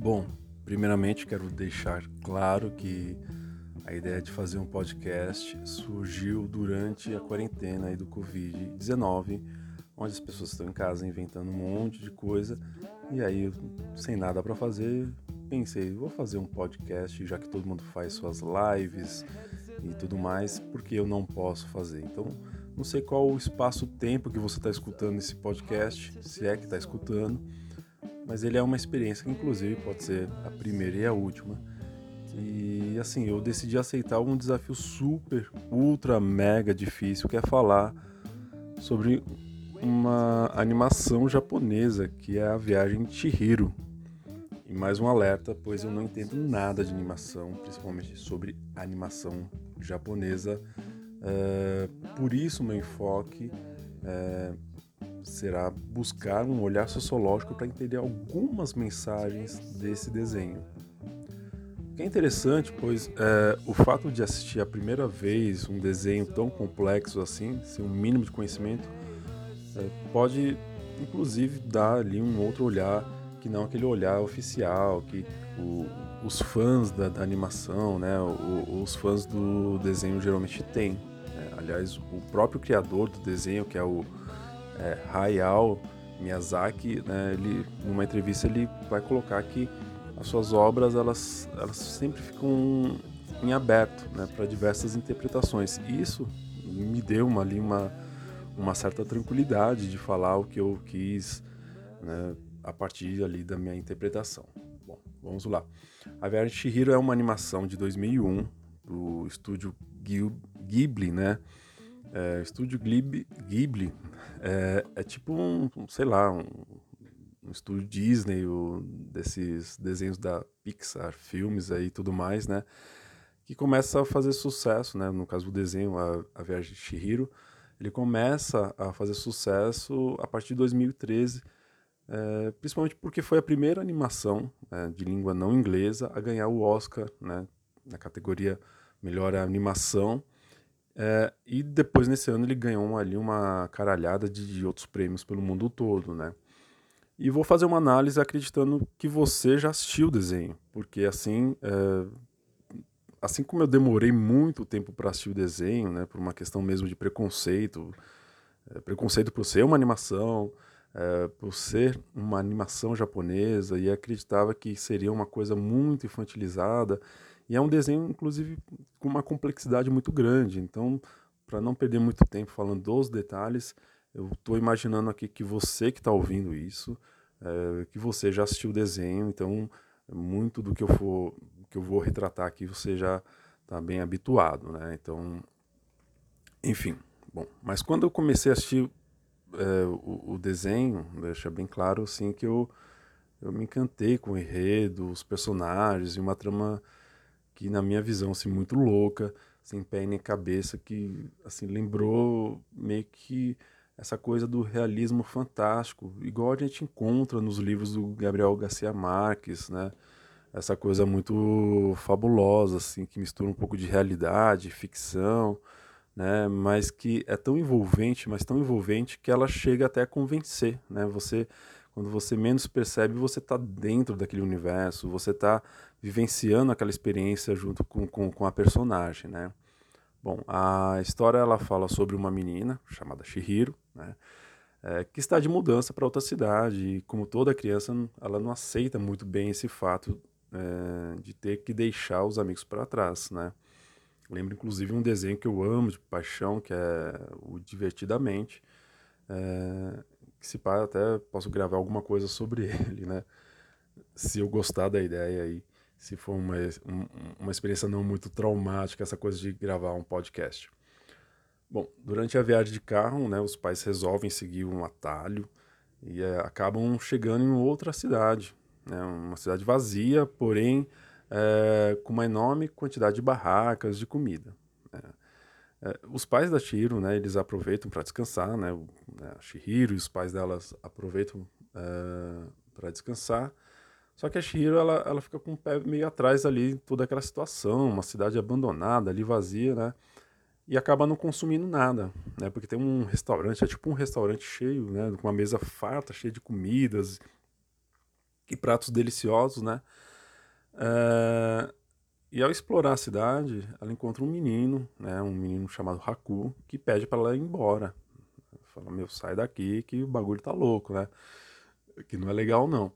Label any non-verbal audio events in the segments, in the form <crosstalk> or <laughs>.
Bom, primeiramente quero deixar claro que a ideia de fazer um podcast surgiu durante a quarentena do Covid-19, onde as pessoas estão em casa inventando um monte de coisa e aí, sem nada para fazer, pensei, vou fazer um podcast, já que todo mundo faz suas lives e tudo mais, porque eu não posso fazer. Então, não sei qual o espaço-tempo que você está escutando esse podcast, se é que está escutando, mas ele é uma experiência que, inclusive, pode ser a primeira e a última. E assim, eu decidi aceitar um desafio super, ultra, mega difícil, que é falar sobre uma animação japonesa que é a Viagem Chihiro. E mais um alerta, pois eu não entendo nada de animação, principalmente sobre animação japonesa. É, por isso, meu enfoque é, será buscar um olhar sociológico para entender algumas mensagens desse desenho. O que é interessante, pois é, o fato de assistir a primeira vez um desenho tão complexo assim, sem um mínimo de conhecimento, é, pode inclusive dar ali um outro olhar que não aquele olhar oficial que o, os fãs da, da animação, né, o, os fãs do desenho geralmente têm. Né? Aliás, o próprio criador do desenho, que é o é, Hayao Miyazaki, né, ele, numa entrevista ele vai colocar que as suas obras elas, elas sempre ficam em aberto né, para diversas interpretações. E isso me deu uma, ali uma uma certa tranquilidade de falar o que eu quis né, a partir ali da minha interpretação. Bom, vamos lá. A Viagem de Chihiro é uma animação de 2001 do estúdio Ghibli, né? É, estúdio Ghibli, Ghibli é, é, tipo um, sei lá, um, um estúdio Disney, o, desses desenhos da Pixar, filmes aí e tudo mais, né? Que começa a fazer sucesso, né? No caso do desenho, a, a Viagem de Chihiro, ele começa a fazer sucesso a partir de 2013, é, principalmente porque foi a primeira animação né, de língua não inglesa a ganhar o Oscar né, na categoria Melhor Animação. É, e depois, nesse ano, ele ganhou ali uma caralhada de, de, outros prêmios pelo mundo todo, né? E vou fazer uma análise acreditando que você já assistiu o desenho, porque assim é, assim como eu demorei muito tempo para assistir o desenho, né, por uma questão mesmo de preconceito, é, preconceito por ser uma animação, é, por ser uma animação japonesa e acreditava que seria uma coisa muito infantilizada e é um desenho inclusive com uma complexidade muito grande. Então, para não perder muito tempo falando dos detalhes, eu estou imaginando aqui que você que está ouvindo isso, é, que você já assistiu o desenho, então muito do que eu for que eu vou retratar aqui você já está bem habituado, né? Então, enfim, bom. Mas quando eu comecei a assistir é, o, o, desenho, deixa bem claro assim que eu eu me encantei com o enredo, os personagens e uma trama que na minha visão assim muito louca, sem pé nem cabeça, que assim lembrou meio que essa coisa do realismo fantástico, igual a gente encontra nos livros do Gabriel Garcia Marques, né? essa coisa muito fabulosa, assim, que mistura um pouco de realidade, ficção, né? Mas que é tão envolvente, mas tão envolvente que ela chega até a convencer, né? Você, quando você menos percebe, você está dentro daquele universo, você está vivenciando aquela experiência junto com, com, com a personagem, né? Bom, a história ela fala sobre uma menina chamada Shihiro, né? É, que está de mudança para outra cidade e como toda criança ela não aceita muito bem esse fato é, de ter que deixar os amigos para trás, né? Lembro inclusive um desenho que eu amo de paixão, que é o Divertidamente, é, que se pá, até posso gravar alguma coisa sobre <laughs> ele, né? Se eu gostar da ideia aí, se for uma, uma experiência não muito traumática, essa coisa de gravar um podcast. Bom, durante a viagem de carro, né, os pais resolvem seguir um atalho e é, acabam chegando em outra cidade, né? Uma cidade vazia, porém é, com uma enorme quantidade de barracas de comida. É, os pais da Shihiro, né, eles aproveitam para descansar, né, né, a Shihiro e os pais delas aproveitam é, para descansar. Só que a Shihiro ela, ela fica com o pé meio atrás ali, toda aquela situação, uma cidade abandonada, ali vazia, né? E acaba não consumindo nada, né? Porque tem um restaurante, é tipo um restaurante cheio, né? Com uma mesa farta, cheia de comidas, Que pratos deliciosos, né? É, e ao explorar a cidade, ela encontra um menino, né? Um menino chamado Haku, que pede para ela ir embora. Fala, meu, sai daqui que o bagulho tá louco, né? Que não é legal, não.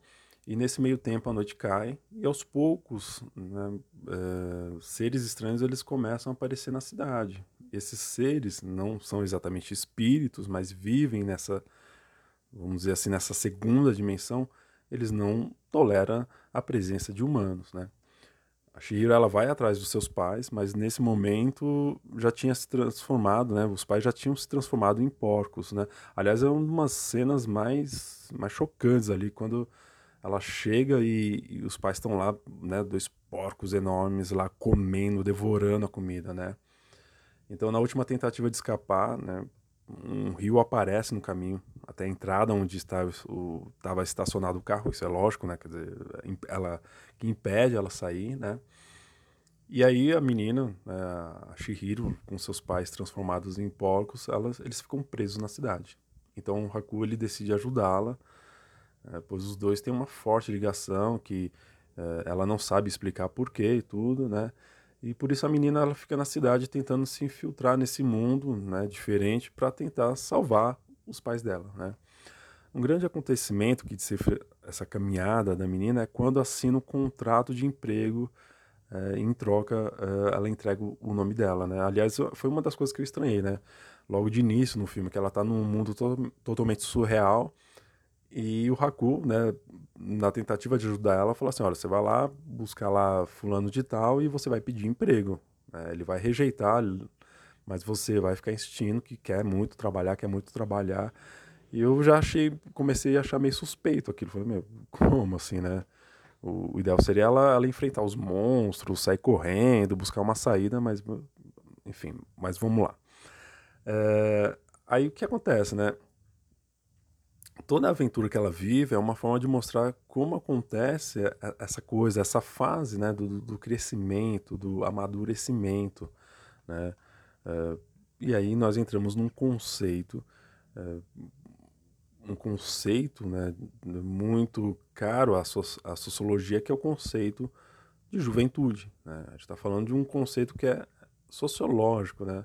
E nesse meio tempo a noite cai e aos poucos né, é, seres estranhos eles começam a aparecer na cidade. Esses seres não são exatamente espíritos, mas vivem nessa, vamos dizer assim, nessa segunda dimensão. Eles não toleram a presença de humanos, né? A Shihiro ela vai atrás dos seus pais, mas nesse momento já tinha se transformado, né? Os pais já tinham se transformado em porcos, né? Aliás, é uma das cenas mais mais chocantes ali quando ela chega e, e os pais estão lá, né, dois porcos enormes lá comendo, devorando a comida, né? Então, na última tentativa de escapar, né, um rio aparece no caminho até a entrada onde estava, estacionado o carro, isso é lógico, né? Quer dizer, ela que impede ela sair, né? E aí a menina, né, a Shihiro, com seus pais transformados em porcos, elas, eles ficam presos na cidade. Então o Haku ele decide ajudá-la é, pois os dois têm uma forte ligação que é, ela não sabe explicar porquê e tudo, né? E por isso a menina ela fica na cidade tentando se infiltrar nesse mundo, né, diferente para tentar salvar os pais dela, né? Um grande acontecimento que essa caminhada da menina é quando assina um contrato de emprego é, em troca é, ela entrega o nome dela, né? Aliás, foi uma das coisas que eu estranhei, né? Logo de início no filme, que ela está num mundo to totalmente surreal e o Haku, né, na tentativa de ajudar ela, falou assim: olha, você vai lá buscar lá fulano de tal e você vai pedir emprego. É, ele vai rejeitar, mas você vai ficar insistindo que quer muito trabalhar, quer muito trabalhar. E eu já achei, comecei a achar meio suspeito aquilo. Falei, meu, como assim, né? O, o ideal seria ela, ela enfrentar os monstros, sair correndo, buscar uma saída, mas enfim, mas vamos lá. É, aí o que acontece, né? toda aventura que ela vive é uma forma de mostrar como acontece essa coisa, essa fase né, do, do crescimento, do amadurecimento. Né? Uh, e aí nós entramos num conceito, uh, um conceito né, muito caro à, so à, sociologia, que é o conceito de juventude. Né? A gente está falando de um conceito que é sociológico, né?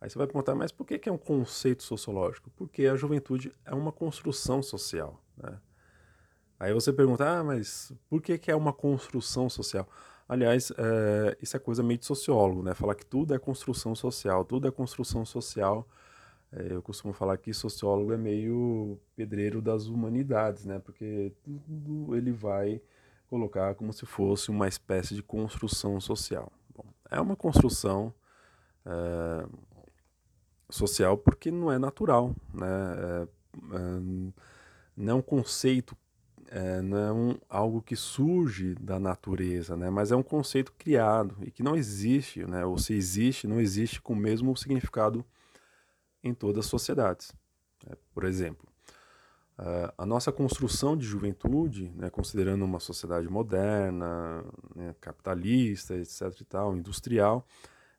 Aí você vai perguntar, mas por que, que é um conceito sociológico? Porque a juventude é uma construção social. Né? Aí você pergunta, ah, mas por que, que é uma construção social? Aliás, é, isso é coisa meio de sociólogo, né? Falar que tudo é construção social, tudo é construção social. É, eu costumo falar que sociólogo é meio pedreiro das humanidades, né? Porque tudo ele vai colocar como se fosse uma espécie de construção social. Bom, é uma construção é, social porque não é natural, né? É, é, não é um conceito, é, não é algo que surge da natureza, né? Mas é um conceito criado e que não existe, né? Ou se existe, não existe com o mesmo significado em todas as sociedades. Né? Por exemplo, a nossa construção de juventude, né, considerando uma sociedade moderna, né, capitalista, etc. e tal, industrial,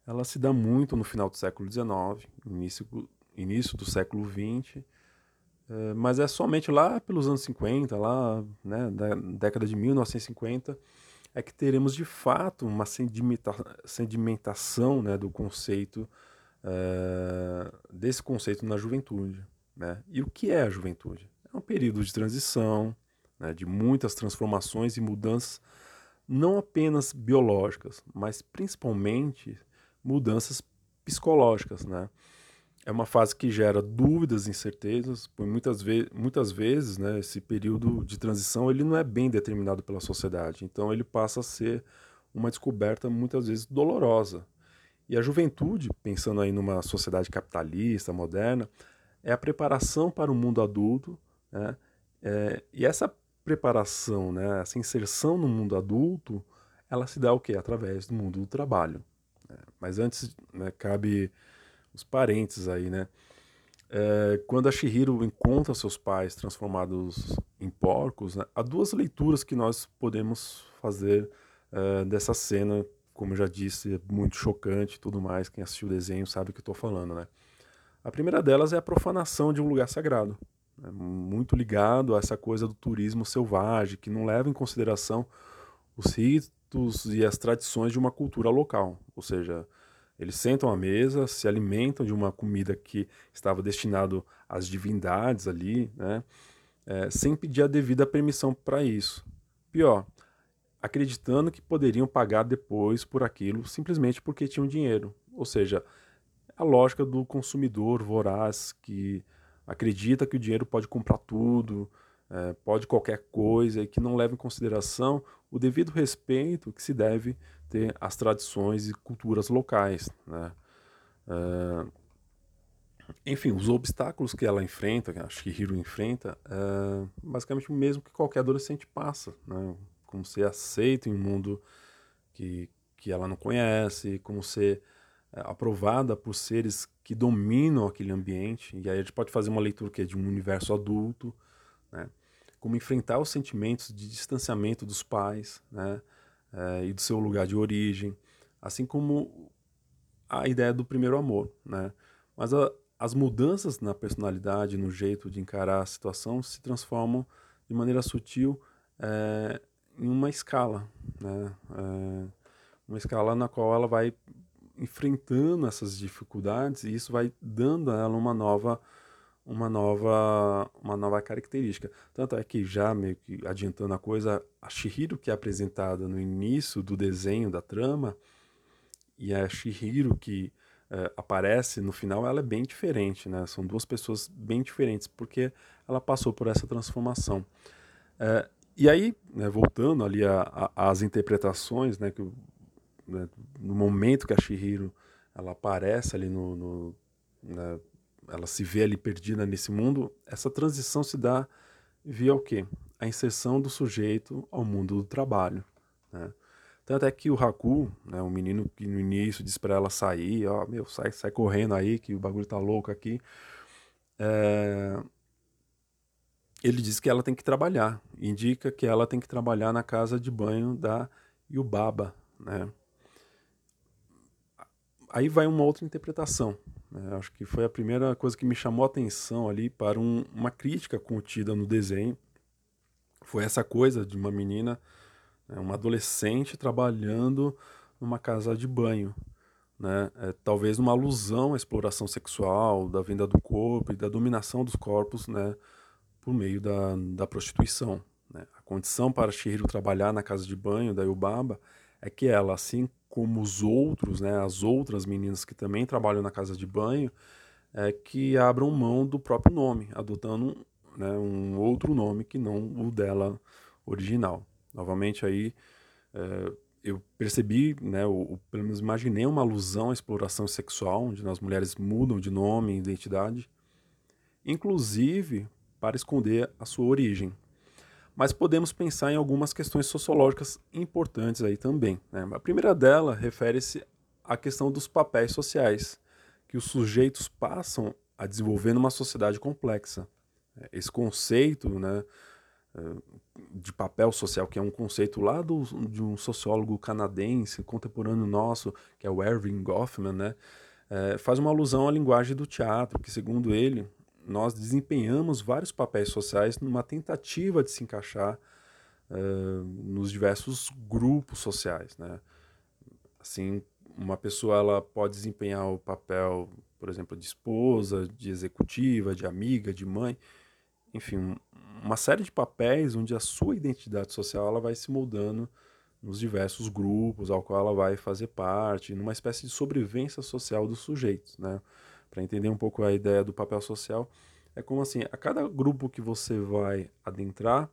ela se dá muito no final do século XIX, início, início do século XX, é, mas é somente lá pelos anos 50, lá né, da década de 1950, é que teremos de fato uma sedimenta, sedimentação né, do conceito, é, desse conceito na juventude. Né? E o que é a juventude? É um período de transição, né, de muitas transformações e mudanças, não apenas biológicas, mas principalmente mudanças psicológicas, né? É uma fase que gera dúvidas, incertezas, por muitas, ve muitas vezes, né, esse período de transição ele não é bem determinado pela sociedade, então ele passa a ser uma descoberta muitas vezes dolorosa. E a juventude, pensando aí numa sociedade capitalista, moderna, é a preparação para o mundo adulto, né? É, e essa preparação, né, essa inserção no mundo adulto, ela se dá o quê? Através do mundo do trabalho. Né? Mas antes, né, cabe os parentes aí, né? É, quando a Shihiro encontra seus pais transformados em porcos, né, há duas leituras que nós podemos fazer é, dessa cena, como eu já disse, é muito chocante e tudo mais. Quem assistiu o desenho sabe o que eu estou falando, né? A primeira delas é a profanação de um lugar sagrado. é muito ligado a essa coisa do turismo selvagem, que não leva em consideração os ritos e as tradições de uma cultura local. Ou seja, eles sentam à mesa, se alimentam de uma comida que estava destinado às divindades ali, né? É, sem pedir a devida permissão para isso. Pior, acreditando que poderiam pagar depois por aquilo simplesmente porque tinham dinheiro. Ou seja, a lógica do consumidor voraz que acredita que o dinheiro pode comprar tudo, é, pode qualquer coisa e que não leva em consideração o devido respeito que se deve ter às tradições e culturas locais. Né? É, enfim, os obstáculos que ela enfrenta, que a Shihiro enfrenta, é basicamente o mesmo que qualquer adolescente passa. Né? Como ser aceito em um mundo que, que ela não conhece, como ser é, aprovada por seres que dominam aquele ambiente, e aí a gente pode fazer uma leitura que é de um universo adulto, né? como enfrentar os sentimentos de distanciamento dos pais né? É, e do seu lugar de origem, assim como a ideia do primeiro amor. Né? Mas a, as mudanças na personalidade, no jeito de encarar a situação, se transformam de maneira sutil é, em uma escala, né? É, uma escala na qual ela vai enfrentando essas dificuldades e isso vai dando a ela uma nova uma nova uma nova característica. Tanto é que já meio que adiantando a coisa, a Shihiro que é apresentada no início do desenho da trama e a Shihiro que é, aparece no final, ela é bem diferente, né? São duas pessoas bem diferentes porque ela passou por essa transformação. É, e aí, né, voltando ali às interpretações, né, que né, no momento que a Shihiro ela aparece ali no, no né, ela se vê ali perdida nesse mundo, essa transição se dá via o quê? A inserção do sujeito ao mundo do trabalho. Né? Tanto é que o Haku, né, o menino que no início diz para ela sair, ó, meu, sai, sai correndo aí que o bagulho tá louco aqui. É... Ele diz que ela tem que trabalhar, indica que ela tem que trabalhar na casa de banho da Yubaba, né? aí vai uma outra interpretação. Né? Acho que foi a primeira coisa que me chamou a atenção ali para um, uma crítica contida no desenho. Foi essa coisa de uma menina, né, uma adolescente trabalhando numa casa de banho. Né? É, talvez uma alusão à exploração sexual, da venda do corpo e da dominação dos corpos né, por meio da, da prostituição. Né? A condição para Shihiro trabalhar na casa de banho da Yubaba é que ela, assim como os outros, né, as outras meninas que também trabalham na casa de banho, é, que abram mão do próprio nome, adotando né, um outro nome que não o dela original. Novamente aí é, eu percebi, né, ou, pelo menos imaginei uma alusão à exploração sexual, onde as mulheres mudam de nome identidade, inclusive para esconder a sua origem, mas podemos pensar em algumas questões sociológicas importantes aí também. Né? A primeira dela refere-se à questão dos papéis sociais que os sujeitos passam a desenvolver numa sociedade complexa. Esse conceito né, eh, de papel social, que é um conceito lá do, de um sociólogo canadense contemporâneo nosso, que é o Erving Goffman, né, é, faz uma alusão à linguagem do teatro, que segundo ele nós desempenhamos vários papéis sociais numa tentativa de se encaixar uh, nos diversos grupos sociais, né? Assim, uma pessoa ela pode desempenhar o papel, por exemplo, de esposa, de executiva, de amiga, de mãe, enfim, uma série de papéis onde a sua identidade social ela vai se moldando nos diversos grupos ao qual ela vai fazer parte, numa espécie de sobrevivência social dos sujeitos, né? Para entender um pouco a ideia do papel social, é como assim, a cada grupo que você vai adentrar,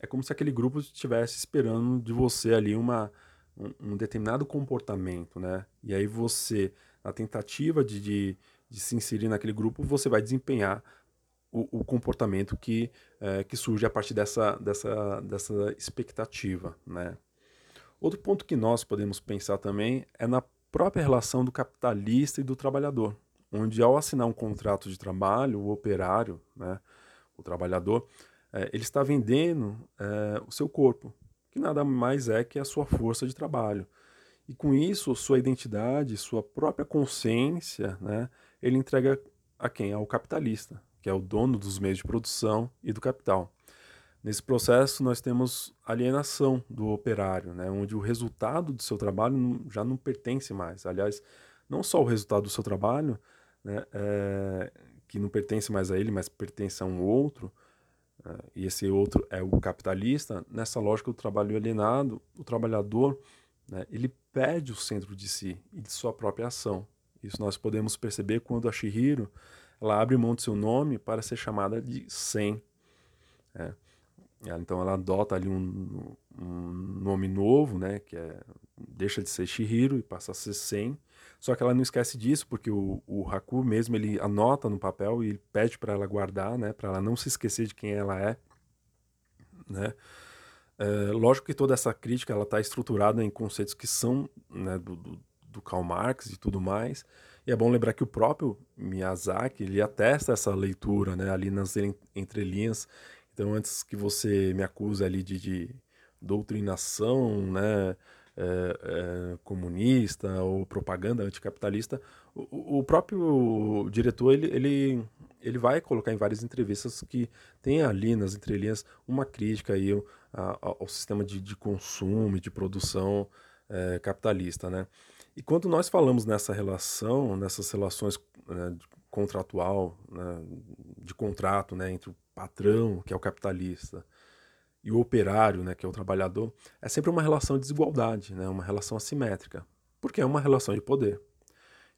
é como se aquele grupo estivesse esperando de você ali uma, um, um, determinado comportamento, né? E aí você, na tentativa de, de, de, se inserir naquele grupo, você vai desempenhar o, o comportamento que, é, que surge a partir dessa, dessa, dessa expectativa, né? Outro ponto que nós podemos pensar também é na própria relação do capitalista e do trabalhador onde ao assinar um contrato de trabalho, o operário, né, o trabalhador, é, ele está vendendo é, o seu corpo, que nada mais é que a sua força de trabalho. E com isso, sua identidade, sua própria consciência, né, ele entrega a quem? Ao capitalista, que é o dono dos meios de produção e do capital. Nesse processo, nós temos alienação do operário, né, onde o resultado do seu trabalho já não pertence mais. Aliás, não só o resultado do seu trabalho, né, é, que não pertence mais a ele, mas pertence a um outro, é, e esse outro é o capitalista. Nessa lógica do trabalho alienado, o trabalhador né, ele perde o centro de si e de sua própria ação. Isso nós podemos perceber quando a Shihiro ela abre mão de seu nome para ser chamada de Sen. É. Então ela adota ali um, um, nome novo, né, que é, deixa de ser Shihiro e passa a ser Sen. Só que ela não esquece disso, porque o, o Haku mesmo ele anota no papel e pede para ela guardar, né, para ela não se esquecer de quem ela é. Né? É, lógico que toda essa crítica ela está estruturada em conceitos que são né, do, do, do, Karl Marx e tudo mais. E é bom lembrar que o próprio Miyazaki ele atesta essa leitura né, ali nas entrelinhas. Então, antes que você me acuse ali de, de doutrinação né, é, é, comunista ou propaganda anticapitalista, o, o próprio diretor ele, ele ele vai colocar em várias entrevistas que tem ali nas entrelinhas uma crítica aí ao, ao sistema de, de consumo e de produção é, capitalista, né? E quando nós falamos nessa relação, nessas relações né, contratual, né, de contrato, né, entre o patrão, que é o capitalista, e o operário, né, que é o trabalhador, é sempre uma relação de desigualdade, né, uma relação assimétrica, porque é uma relação de poder.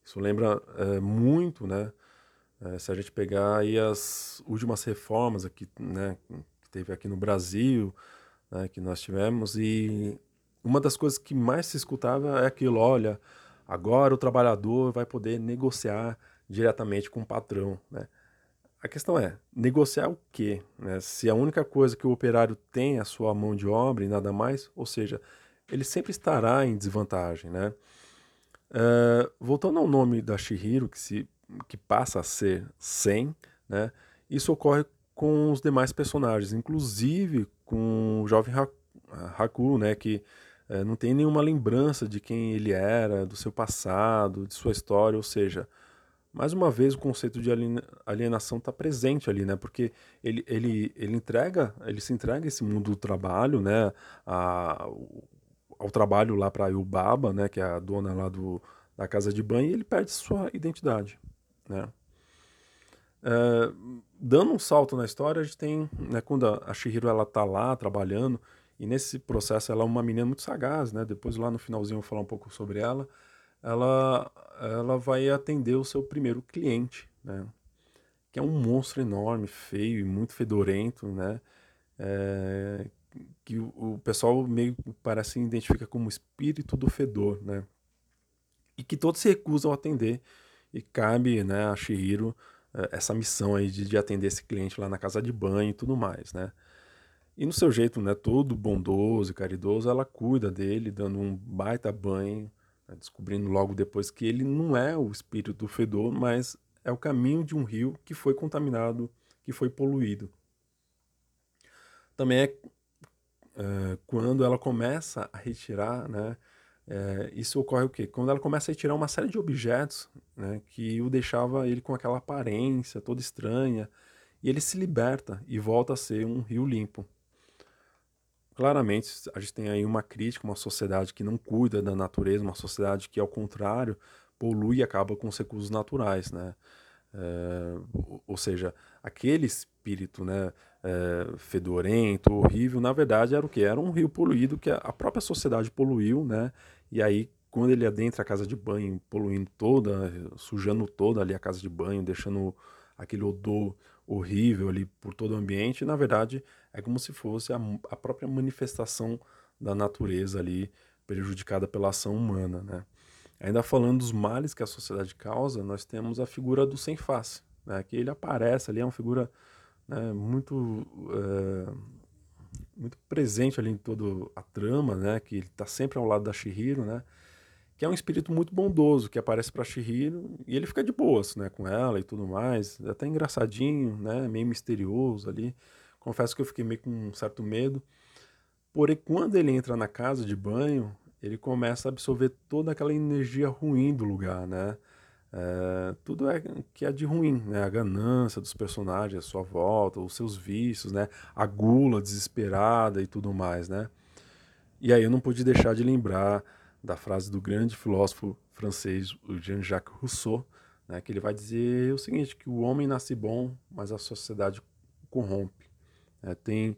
Isso lembra é, muito, né, é, se a gente pegar aí as últimas reformas aqui, né, que teve aqui no Brasil, né, que nós tivemos, e uma das coisas que mais se escutava é aquilo, olha, agora o trabalhador vai poder negociar diretamente com o patrão, né? A questão é, negociar o quê? Né? Se a única coisa que o operário tem é a sua mão de obra e nada mais, ou seja, ele sempre estará em desvantagem, né? Uh, voltando ao nome da Shihiro, que se que passa a ser 100, né? Isso ocorre com os demais personagens, inclusive com o jovem Haku, né? Que é, não tem nenhuma lembrança de quem ele era, do seu passado, de sua história, ou seja, mais uma vez o conceito de alienação está presente ali, né? Porque ele, ele, ele entrega, ele se entrega esse mundo do trabalho, né? A, ao trabalho lá para a Yubaba, né? Que é a dona lá do, da casa de banho, e ele perde sua identidade. Né? É, dando um salto na história, a gente tem, né, quando a Shihiro ela tá lá trabalhando, e nesse processo ela é uma menina muito sagaz, né? Depois lá no finalzinho eu vou falar um pouco sobre ela. Ela, ela vai atender o seu primeiro cliente, né? Que é um monstro enorme, feio e muito fedorento, né? É, que o, o, pessoal meio parece identifica como espírito do fedor, né? E que todos se recusam a atender e cabe né, a Shihiro eh, essa missão aí de, de, atender esse cliente lá na casa de banho e tudo mais, né? E no seu jeito, né, todo bondoso e caridoso, ela cuida dele, dando um baita banho, descobrindo logo depois que ele não é o espírito do fedor, mas é o caminho de um rio que foi contaminado, que foi poluído. Também é, é quando ela começa a retirar, né, é, isso ocorre o quê? Quando ela começa a tirar uma série de objetos né, que o deixava ele com aquela aparência toda estranha, e ele se liberta e volta a ser um rio limpo. Claramente, a gente tem aí uma crítica, uma sociedade que não cuida da natureza, uma sociedade que, ao contrário, polui e acaba com os recursos naturais, né? É, ou seja, aquele espírito né, é, fedorento, horrível, na verdade era o que? Era um rio poluído que a própria sociedade poluiu, né? E aí, quando ele adentra a casa de banho, poluindo toda, sujando toda ali a casa de banho, deixando aquele odor horrível ali por todo o ambiente, na verdade é como se fosse a, a própria manifestação da natureza ali prejudicada pela ação humana, né? Ainda falando dos males que a sociedade causa, nós temos a figura do sem face, né? que ele aparece ali, é uma figura né, muito é, muito presente ali em toda a trama, né? Que ele está sempre ao lado da Shihiro, né? Que é um espírito muito bondoso que aparece para Shihiro e ele fica de boas, né? Com ela e tudo mais, até engraçadinho, né? Meio misterioso ali. Confesso que eu fiquei meio com um certo medo. Porém, quando ele entra na casa de banho, ele começa a absorver toda aquela energia ruim do lugar, né? é, tudo é que é de ruim, né? A ganância dos personagens à sua volta, os seus vícios, né? A gula desesperada e tudo mais, né? E aí eu não pude deixar de lembrar da frase do grande filósofo francês, Jean-Jacques Rousseau, né? Que ele vai dizer o seguinte, que o homem nasce bom, mas a sociedade corrompe. É, tem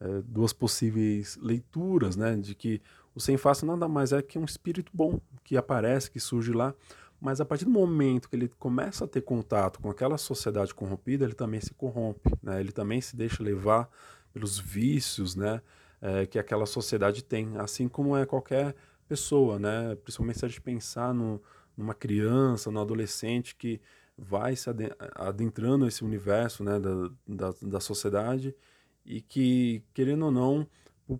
é, duas possíveis leituras, né? De que o sem face nada mais é que um espírito bom que aparece, que surge lá, mas a partir do momento que ele começa a ter contato com aquela sociedade corrompida, ele também se corrompe, né? ele também se deixa levar pelos vícios né? É, que aquela sociedade tem, assim como é qualquer pessoa, né? principalmente se a gente pensar no, numa criança, no adolescente que vai se adentrando nesse universo né? da, da, da sociedade e que, querendo ou não, por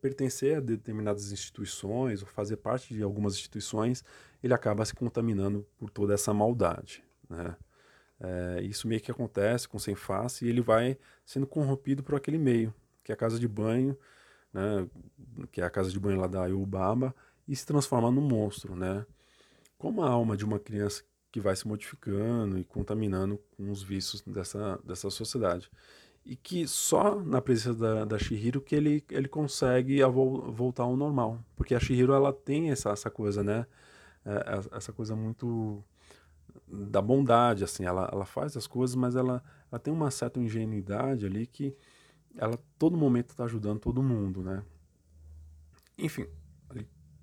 pertencer a determinadas instituições ou fazer parte de algumas instituições, ele acaba se contaminando por toda essa maldade. Né? É, isso meio que acontece com sem face e ele vai sendo corrompido por aquele meio, que é a casa de banho, né? que é a casa de banho lá da Ayubaba, e se transforma num monstro. Né? Como a alma de uma criança que vai se modificando e contaminando com os vícios dessa, dessa sociedade e que só na presença da, da Shihiro que ele, ele consegue vo voltar ao normal. Porque a Shihiro ela tem essa, essa coisa, né? É, é, essa coisa muito da bondade, assim. Ela, ela faz as coisas, mas ela, ela tem uma certa ingenuidade ali que ela todo momento está ajudando todo mundo, né? Enfim,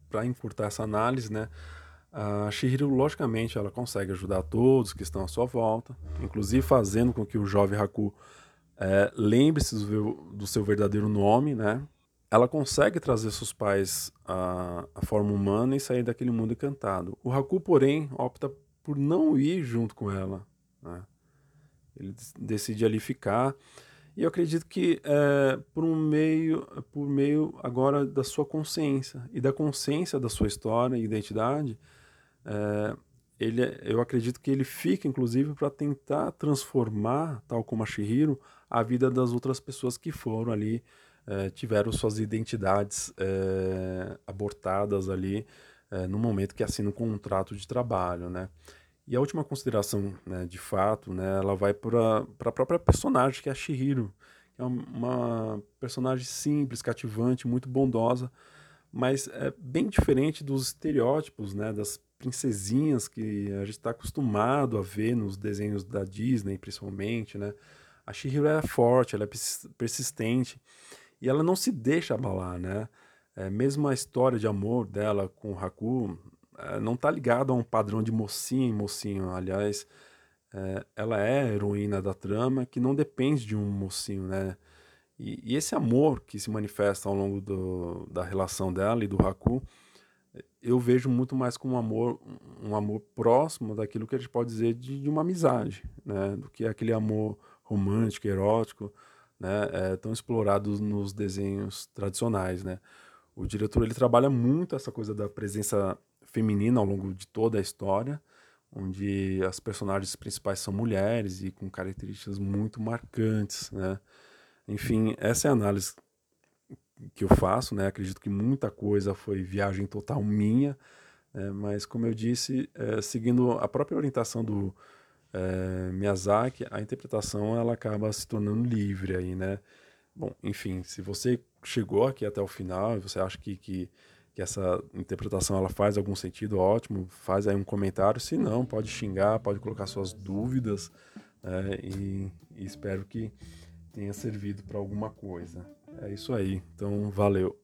para encurtar essa análise, né? A Shihiro, logicamente, ela consegue ajudar todos que estão à sua volta, inclusive fazendo com que o jovem Haku é, Lembre-se do, do, seu verdadeiro nome, né? Ela consegue trazer seus pais à, à forma humana e sair daquele mundo encantado. O Haku, porém, opta por não ir junto com ela. Né? Ele decide ali ficar. E eu acredito que é, por um meio, por meio agora da sua consciência e da consciência da sua história e identidade, é, ele, eu acredito que ele fica, inclusive, para tentar transformar, tal como a Shihiro, a vida das outras pessoas que foram ali, é, tiveram suas identidades abortadas ali no momento que assinam um contrato de trabalho, né? E a última consideração, né, de fato, né, ela vai para a própria personagem, que é a Shihiro, que é uma personagem simples, cativante, muito bondosa, mas é bem diferente dos estereótipos, né, das princesinhas que a gente está acostumado a ver nos desenhos da Disney, principalmente, né? A Shihiro é forte, ela é persistente e ela não se deixa abalar, né? É, mesmo a história de amor dela com o Haku não está ligada a um padrão de mocinha e mocinho. Aliás, é, ela é a heroína da trama que não depende de um mocinho, né? E, e esse amor que se manifesta ao longo do, da relação dela e do Haku, eu vejo muito mais como um amor, um amor próximo daquilo que a gente pode dizer de, de uma amizade, né? Do que aquele amor romântico, erótico, né, é, tão explorados nos desenhos tradicionais, né. O diretor ele trabalha muito essa coisa da presença feminina ao longo de toda a história, onde as personagens principais são mulheres e com características muito marcantes, né. Enfim, essa é a análise que eu faço, né. Acredito que muita coisa foi viagem total minha, né, mas como eu disse, é, seguindo a própria orientação do é, Miyazaki, a interpretação ela acaba se tornando livre aí, né? Bom, enfim, se você chegou aqui até o final e você acha que, que, que, essa interpretação ela faz algum sentido, ótimo, faz aí um comentário. Se não, pode xingar, pode colocar suas dúvidas é, e, e espero que tenha servido para alguma coisa. É isso aí, então valeu.